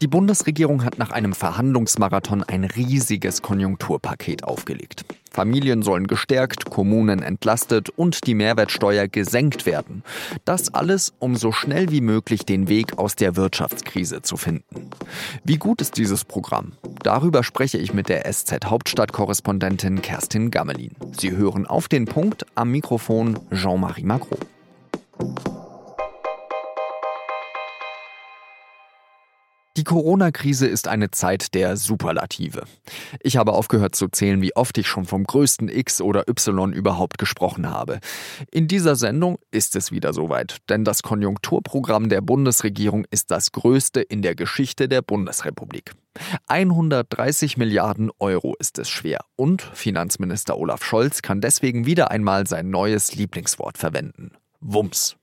Die Bundesregierung hat nach einem Verhandlungsmarathon ein riesiges Konjunkturpaket aufgelegt. Familien sollen gestärkt, Kommunen entlastet und die Mehrwertsteuer gesenkt werden. Das alles, um so schnell wie möglich den Weg aus der Wirtschaftskrise zu finden. Wie gut ist dieses Programm? Darüber spreche ich mit der SZ Hauptstadtkorrespondentin Kerstin Gammelin. Sie hören auf den Punkt am Mikrofon Jean-Marie Macron. Die Corona-Krise ist eine Zeit der Superlative. Ich habe aufgehört zu zählen, wie oft ich schon vom größten X oder Y überhaupt gesprochen habe. In dieser Sendung ist es wieder soweit, denn das Konjunkturprogramm der Bundesregierung ist das größte in der Geschichte der Bundesrepublik. 130 Milliarden Euro ist es schwer und Finanzminister Olaf Scholz kann deswegen wieder einmal sein neues Lieblingswort verwenden. Wumms.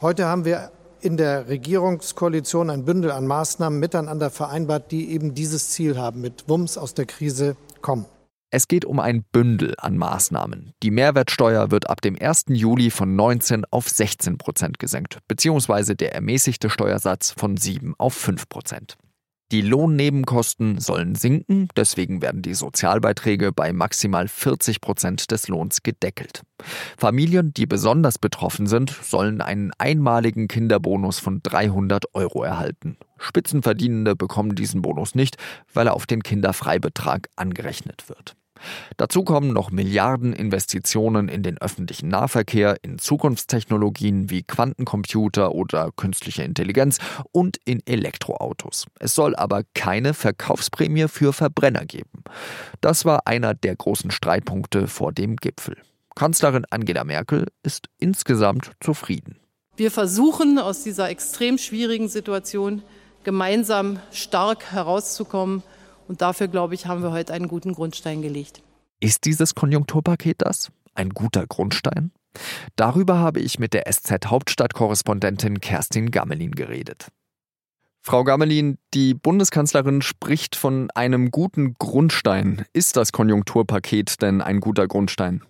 Heute haben wir in der Regierungskoalition ein Bündel an Maßnahmen miteinander vereinbart, die eben dieses Ziel haben, mit Wumms aus der Krise kommen. Es geht um ein Bündel an Maßnahmen. Die Mehrwertsteuer wird ab dem 1. Juli von 19 auf 16 Prozent gesenkt, beziehungsweise der ermäßigte Steuersatz von 7 auf 5 Prozent. Die Lohnnebenkosten sollen sinken, deswegen werden die Sozialbeiträge bei maximal 40 Prozent des Lohns gedeckelt. Familien, die besonders betroffen sind, sollen einen einmaligen Kinderbonus von 300 Euro erhalten. Spitzenverdienende bekommen diesen Bonus nicht, weil er auf den Kinderfreibetrag angerechnet wird. Dazu kommen noch Milliardeninvestitionen in den öffentlichen Nahverkehr, in Zukunftstechnologien wie Quantencomputer oder künstliche Intelligenz und in Elektroautos. Es soll aber keine Verkaufsprämie für Verbrenner geben. Das war einer der großen Streitpunkte vor dem Gipfel. Kanzlerin Angela Merkel ist insgesamt zufrieden. Wir versuchen aus dieser extrem schwierigen Situation gemeinsam stark herauszukommen und dafür, glaube ich, haben wir heute einen guten Grundstein gelegt. Ist dieses Konjunkturpaket das? Ein guter Grundstein? Darüber habe ich mit der SZ Hauptstadtkorrespondentin Kerstin Gammelin geredet. Frau Gammelin, die Bundeskanzlerin spricht von einem guten Grundstein. Ist das Konjunkturpaket denn ein guter Grundstein?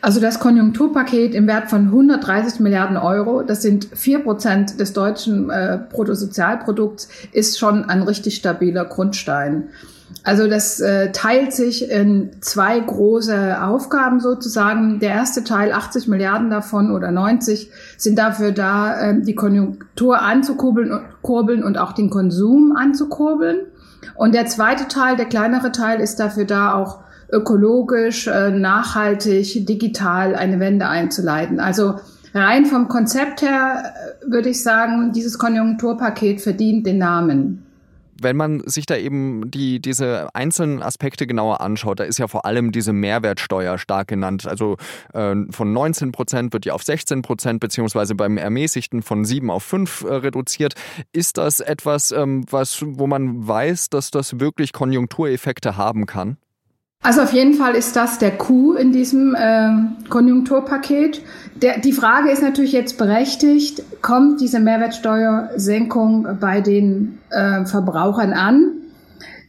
Also das Konjunkturpaket im Wert von 130 Milliarden Euro, das sind vier Prozent des deutschen äh, Bruttosozialprodukts, ist schon ein richtig stabiler Grundstein. Also das äh, teilt sich in zwei große Aufgaben sozusagen. Der erste Teil, 80 Milliarden davon oder 90, sind dafür da, äh, die Konjunktur anzukurbeln kurbeln und auch den Konsum anzukurbeln. Und der zweite Teil, der kleinere Teil, ist dafür da, auch ökologisch, äh, nachhaltig, digital eine Wende einzuleiten. Also rein vom Konzept her äh, würde ich sagen, dieses Konjunkturpaket verdient den Namen wenn man sich da eben die, diese einzelnen Aspekte genauer anschaut, da ist ja vor allem diese Mehrwertsteuer stark genannt. Also äh, von 19 Prozent wird die auf 16 Prozent beziehungsweise beim Ermäßigten von 7 auf 5 äh, reduziert. Ist das etwas, ähm, was, wo man weiß, dass das wirklich Konjunktureffekte haben kann? Also auf jeden Fall ist das der Coup in diesem äh, Konjunkturpaket. Der, die Frage ist natürlich jetzt berechtigt, kommt diese Mehrwertsteuersenkung bei den äh, Verbrauchern an?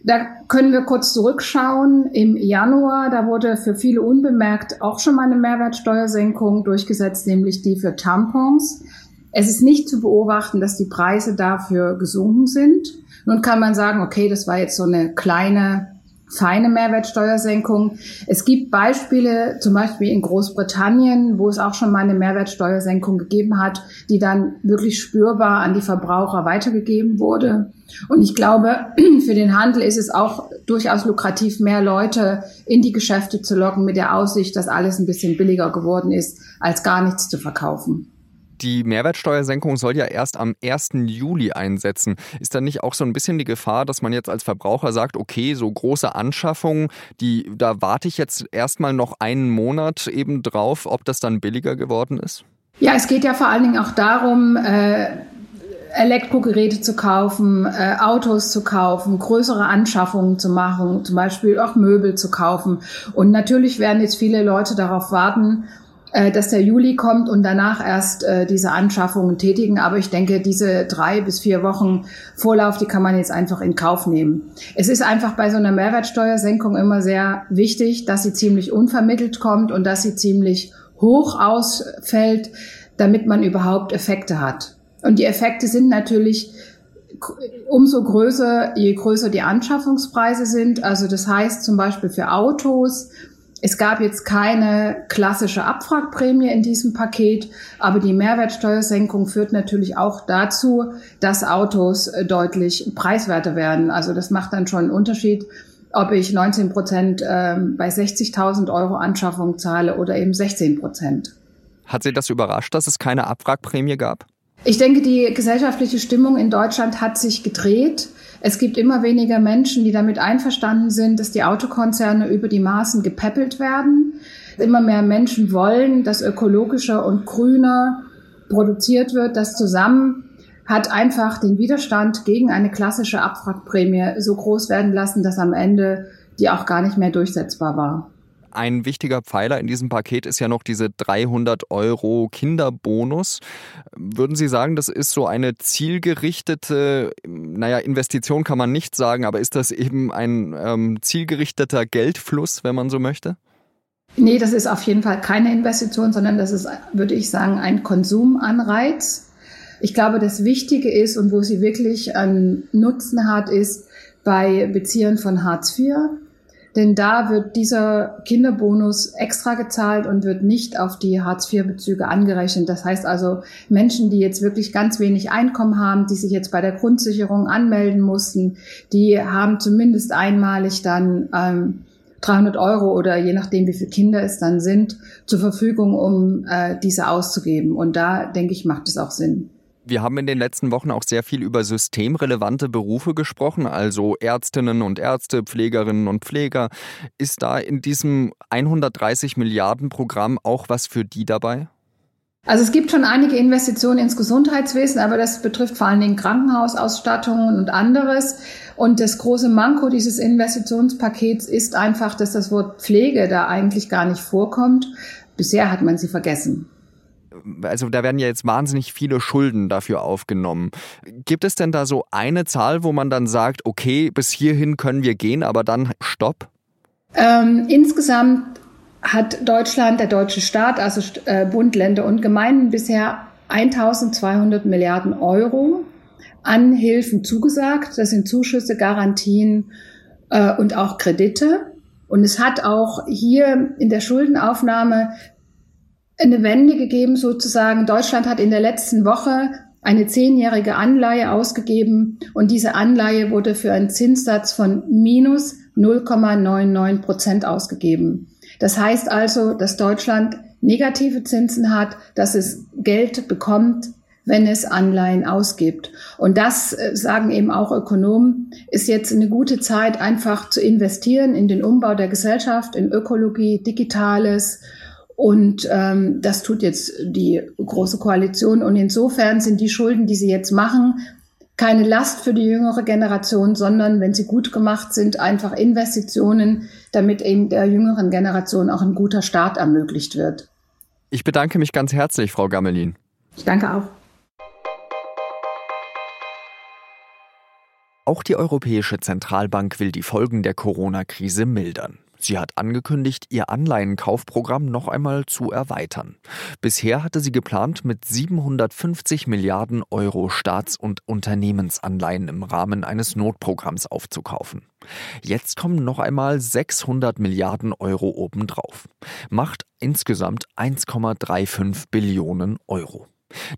Da können wir kurz zurückschauen. Im Januar, da wurde für viele unbemerkt auch schon mal eine Mehrwertsteuersenkung durchgesetzt, nämlich die für Tampons. Es ist nicht zu beobachten, dass die Preise dafür gesunken sind. Nun kann man sagen, okay, das war jetzt so eine kleine feine Mehrwertsteuersenkung. Es gibt Beispiele, zum Beispiel in Großbritannien, wo es auch schon mal eine Mehrwertsteuersenkung gegeben hat, die dann wirklich spürbar an die Verbraucher weitergegeben wurde. Und ich glaube, für den Handel ist es auch durchaus lukrativ, mehr Leute in die Geschäfte zu locken mit der Aussicht, dass alles ein bisschen billiger geworden ist, als gar nichts zu verkaufen. Die Mehrwertsteuersenkung soll ja erst am 1. Juli einsetzen. Ist da nicht auch so ein bisschen die Gefahr, dass man jetzt als Verbraucher sagt, okay, so große Anschaffungen, die, da warte ich jetzt erstmal noch einen Monat eben drauf, ob das dann billiger geworden ist? Ja, es geht ja vor allen Dingen auch darum, äh, Elektrogeräte zu kaufen, äh, Autos zu kaufen, größere Anschaffungen zu machen, zum Beispiel auch Möbel zu kaufen. Und natürlich werden jetzt viele Leute darauf warten, dass der Juli kommt und danach erst äh, diese Anschaffungen tätigen. Aber ich denke, diese drei bis vier Wochen Vorlauf, die kann man jetzt einfach in Kauf nehmen. Es ist einfach bei so einer Mehrwertsteuersenkung immer sehr wichtig, dass sie ziemlich unvermittelt kommt und dass sie ziemlich hoch ausfällt, damit man überhaupt Effekte hat. Und die Effekte sind natürlich umso größer, je größer die Anschaffungspreise sind. Also das heißt zum Beispiel für Autos, es gab jetzt keine klassische Abwrackprämie in diesem Paket, aber die Mehrwertsteuersenkung führt natürlich auch dazu, dass Autos äh, deutlich preiswerter werden. Also das macht dann schon einen Unterschied, ob ich 19 Prozent ähm, bei 60.000 Euro Anschaffung zahle oder eben 16 Prozent. Hat Sie das überrascht, dass es keine Abwrackprämie gab? Ich denke, die gesellschaftliche Stimmung in Deutschland hat sich gedreht. Es gibt immer weniger Menschen, die damit einverstanden sind, dass die Autokonzerne über die Maßen gepäppelt werden. Immer mehr Menschen wollen, dass ökologischer und grüner produziert wird. Das zusammen hat einfach den Widerstand gegen eine klassische Abwrackprämie so groß werden lassen, dass am Ende die auch gar nicht mehr durchsetzbar war. Ein wichtiger Pfeiler in diesem Paket ist ja noch diese 300 Euro Kinderbonus. Würden Sie sagen, das ist so eine zielgerichtete, naja, Investition kann man nicht sagen, aber ist das eben ein ähm, zielgerichteter Geldfluss, wenn man so möchte? Nee, das ist auf jeden Fall keine Investition, sondern das ist, würde ich sagen, ein Konsumanreiz. Ich glaube, das Wichtige ist und wo sie wirklich einen Nutzen hat, ist bei Beziehern von Hartz IV denn da wird dieser Kinderbonus extra gezahlt und wird nicht auf die Hartz-IV-Bezüge angerechnet. Das heißt also, Menschen, die jetzt wirklich ganz wenig Einkommen haben, die sich jetzt bei der Grundsicherung anmelden mussten, die haben zumindest einmalig dann ähm, 300 Euro oder je nachdem, wie viele Kinder es dann sind, zur Verfügung, um äh, diese auszugeben. Und da, denke ich, macht es auch Sinn. Wir haben in den letzten Wochen auch sehr viel über systemrelevante Berufe gesprochen, also Ärztinnen und Ärzte, Pflegerinnen und Pfleger. Ist da in diesem 130 Milliarden Programm auch was für die dabei? Also es gibt schon einige Investitionen ins Gesundheitswesen, aber das betrifft vor allen Dingen Krankenhausausstattungen und anderes. Und das große Manko dieses Investitionspakets ist einfach, dass das Wort Pflege da eigentlich gar nicht vorkommt. Bisher hat man sie vergessen also da werden ja jetzt wahnsinnig viele Schulden dafür aufgenommen. Gibt es denn da so eine Zahl, wo man dann sagt, okay, bis hierhin können wir gehen, aber dann stopp? Ähm, insgesamt hat Deutschland, der deutsche Staat, also äh, Bund, Länder und Gemeinden bisher 1200 Milliarden Euro an Hilfen zugesagt. Das sind Zuschüsse, Garantien äh, und auch Kredite. Und es hat auch hier in der Schuldenaufnahme eine Wende gegeben sozusagen. Deutschland hat in der letzten Woche eine zehnjährige Anleihe ausgegeben und diese Anleihe wurde für einen Zinssatz von minus 0,99 Prozent ausgegeben. Das heißt also, dass Deutschland negative Zinsen hat, dass es Geld bekommt, wenn es Anleihen ausgibt. Und das äh, sagen eben auch Ökonomen, ist jetzt eine gute Zeit, einfach zu investieren in den Umbau der Gesellschaft, in Ökologie, Digitales und ähm, das tut jetzt die Große Koalition. Und insofern sind die Schulden, die sie jetzt machen, keine Last für die jüngere Generation, sondern wenn sie gut gemacht sind, einfach Investitionen, damit eben der jüngeren Generation auch ein guter Start ermöglicht wird. Ich bedanke mich ganz herzlich, Frau Gammelin. Ich danke auch. Auch die Europäische Zentralbank will die Folgen der Corona-Krise mildern. Sie hat angekündigt, ihr Anleihenkaufprogramm noch einmal zu erweitern. Bisher hatte sie geplant, mit 750 Milliarden Euro Staats- und Unternehmensanleihen im Rahmen eines Notprogramms aufzukaufen. Jetzt kommen noch einmal 600 Milliarden Euro obendrauf. Macht insgesamt 1,35 Billionen Euro.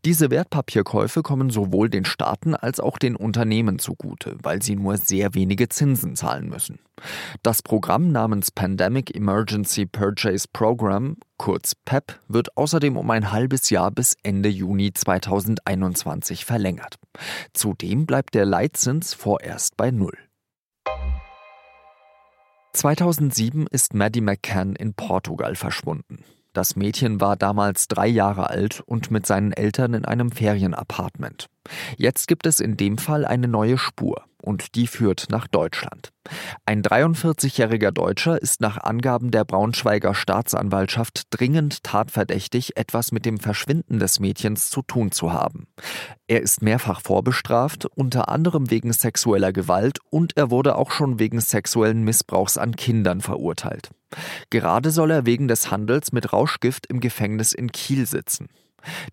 Diese Wertpapierkäufe kommen sowohl den Staaten als auch den Unternehmen zugute, weil sie nur sehr wenige Zinsen zahlen müssen. Das Programm namens Pandemic Emergency Purchase Program, kurz PEP, wird außerdem um ein halbes Jahr bis Ende Juni 2021 verlängert. Zudem bleibt der Leitzins vorerst bei Null. 2007 ist Maddie McCann in Portugal verschwunden. Das Mädchen war damals drei Jahre alt und mit seinen Eltern in einem Ferienapartment. Jetzt gibt es in dem Fall eine neue Spur und die führt nach Deutschland. Ein 43-jähriger Deutscher ist nach Angaben der Braunschweiger Staatsanwaltschaft dringend tatverdächtig, etwas mit dem Verschwinden des Mädchens zu tun zu haben. Er ist mehrfach vorbestraft, unter anderem wegen sexueller Gewalt und er wurde auch schon wegen sexuellen Missbrauchs an Kindern verurteilt. Gerade soll er wegen des Handels mit Rauschgift im Gefängnis in Kiel sitzen.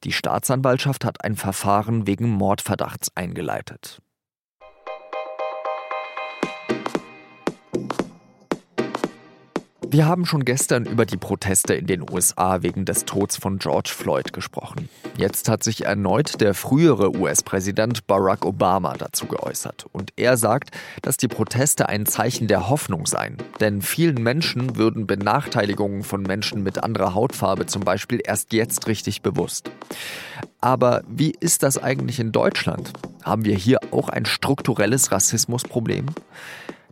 Die Staatsanwaltschaft hat ein Verfahren wegen Mordverdachts eingeleitet. Wir haben schon gestern über die Proteste in den USA wegen des Todes von George Floyd gesprochen. Jetzt hat sich erneut der frühere US-Präsident Barack Obama dazu geäußert. Und er sagt, dass die Proteste ein Zeichen der Hoffnung seien. Denn vielen Menschen würden Benachteiligungen von Menschen mit anderer Hautfarbe zum Beispiel erst jetzt richtig bewusst. Aber wie ist das eigentlich in Deutschland? Haben wir hier auch ein strukturelles Rassismusproblem?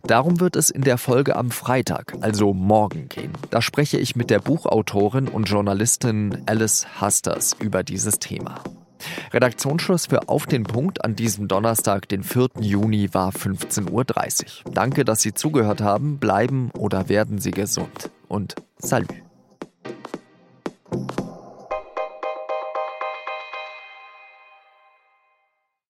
Darum wird es in der Folge am Freitag, also morgen gehen. Da spreche ich mit der Buchautorin und Journalistin Alice Hasters über dieses Thema. Redaktionsschluss für Auf den Punkt an diesem Donnerstag, den 4. Juni, war 15.30 Uhr. Danke, dass Sie zugehört haben. Bleiben oder werden Sie gesund. Und Salü.